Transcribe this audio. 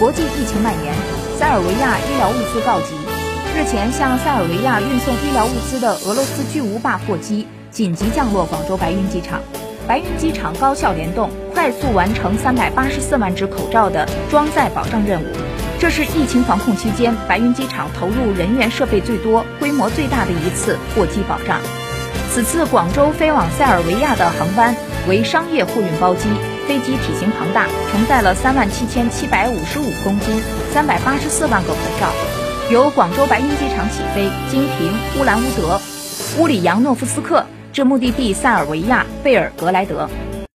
国际疫情蔓延，塞尔维亚医疗物资告急。日前，向塞尔维亚运送医疗物资的俄罗斯巨无霸货机紧急降落广州白云机场。白云机场高效联动，快速完成三百八十四万只口罩的装载保障任务。这是疫情防控期间白云机场投入人员设备最多、规模最大的一次货机保障。此次广州飞往塞尔维亚的航班为商业货运包机，飞机体型庞大，承载了三万七千七百五十五公斤、三百八十四万个口罩。由广州白云机场起飞，经停乌兰乌德、乌里扬诺夫斯克。至目的地塞尔维亚贝尔格莱德。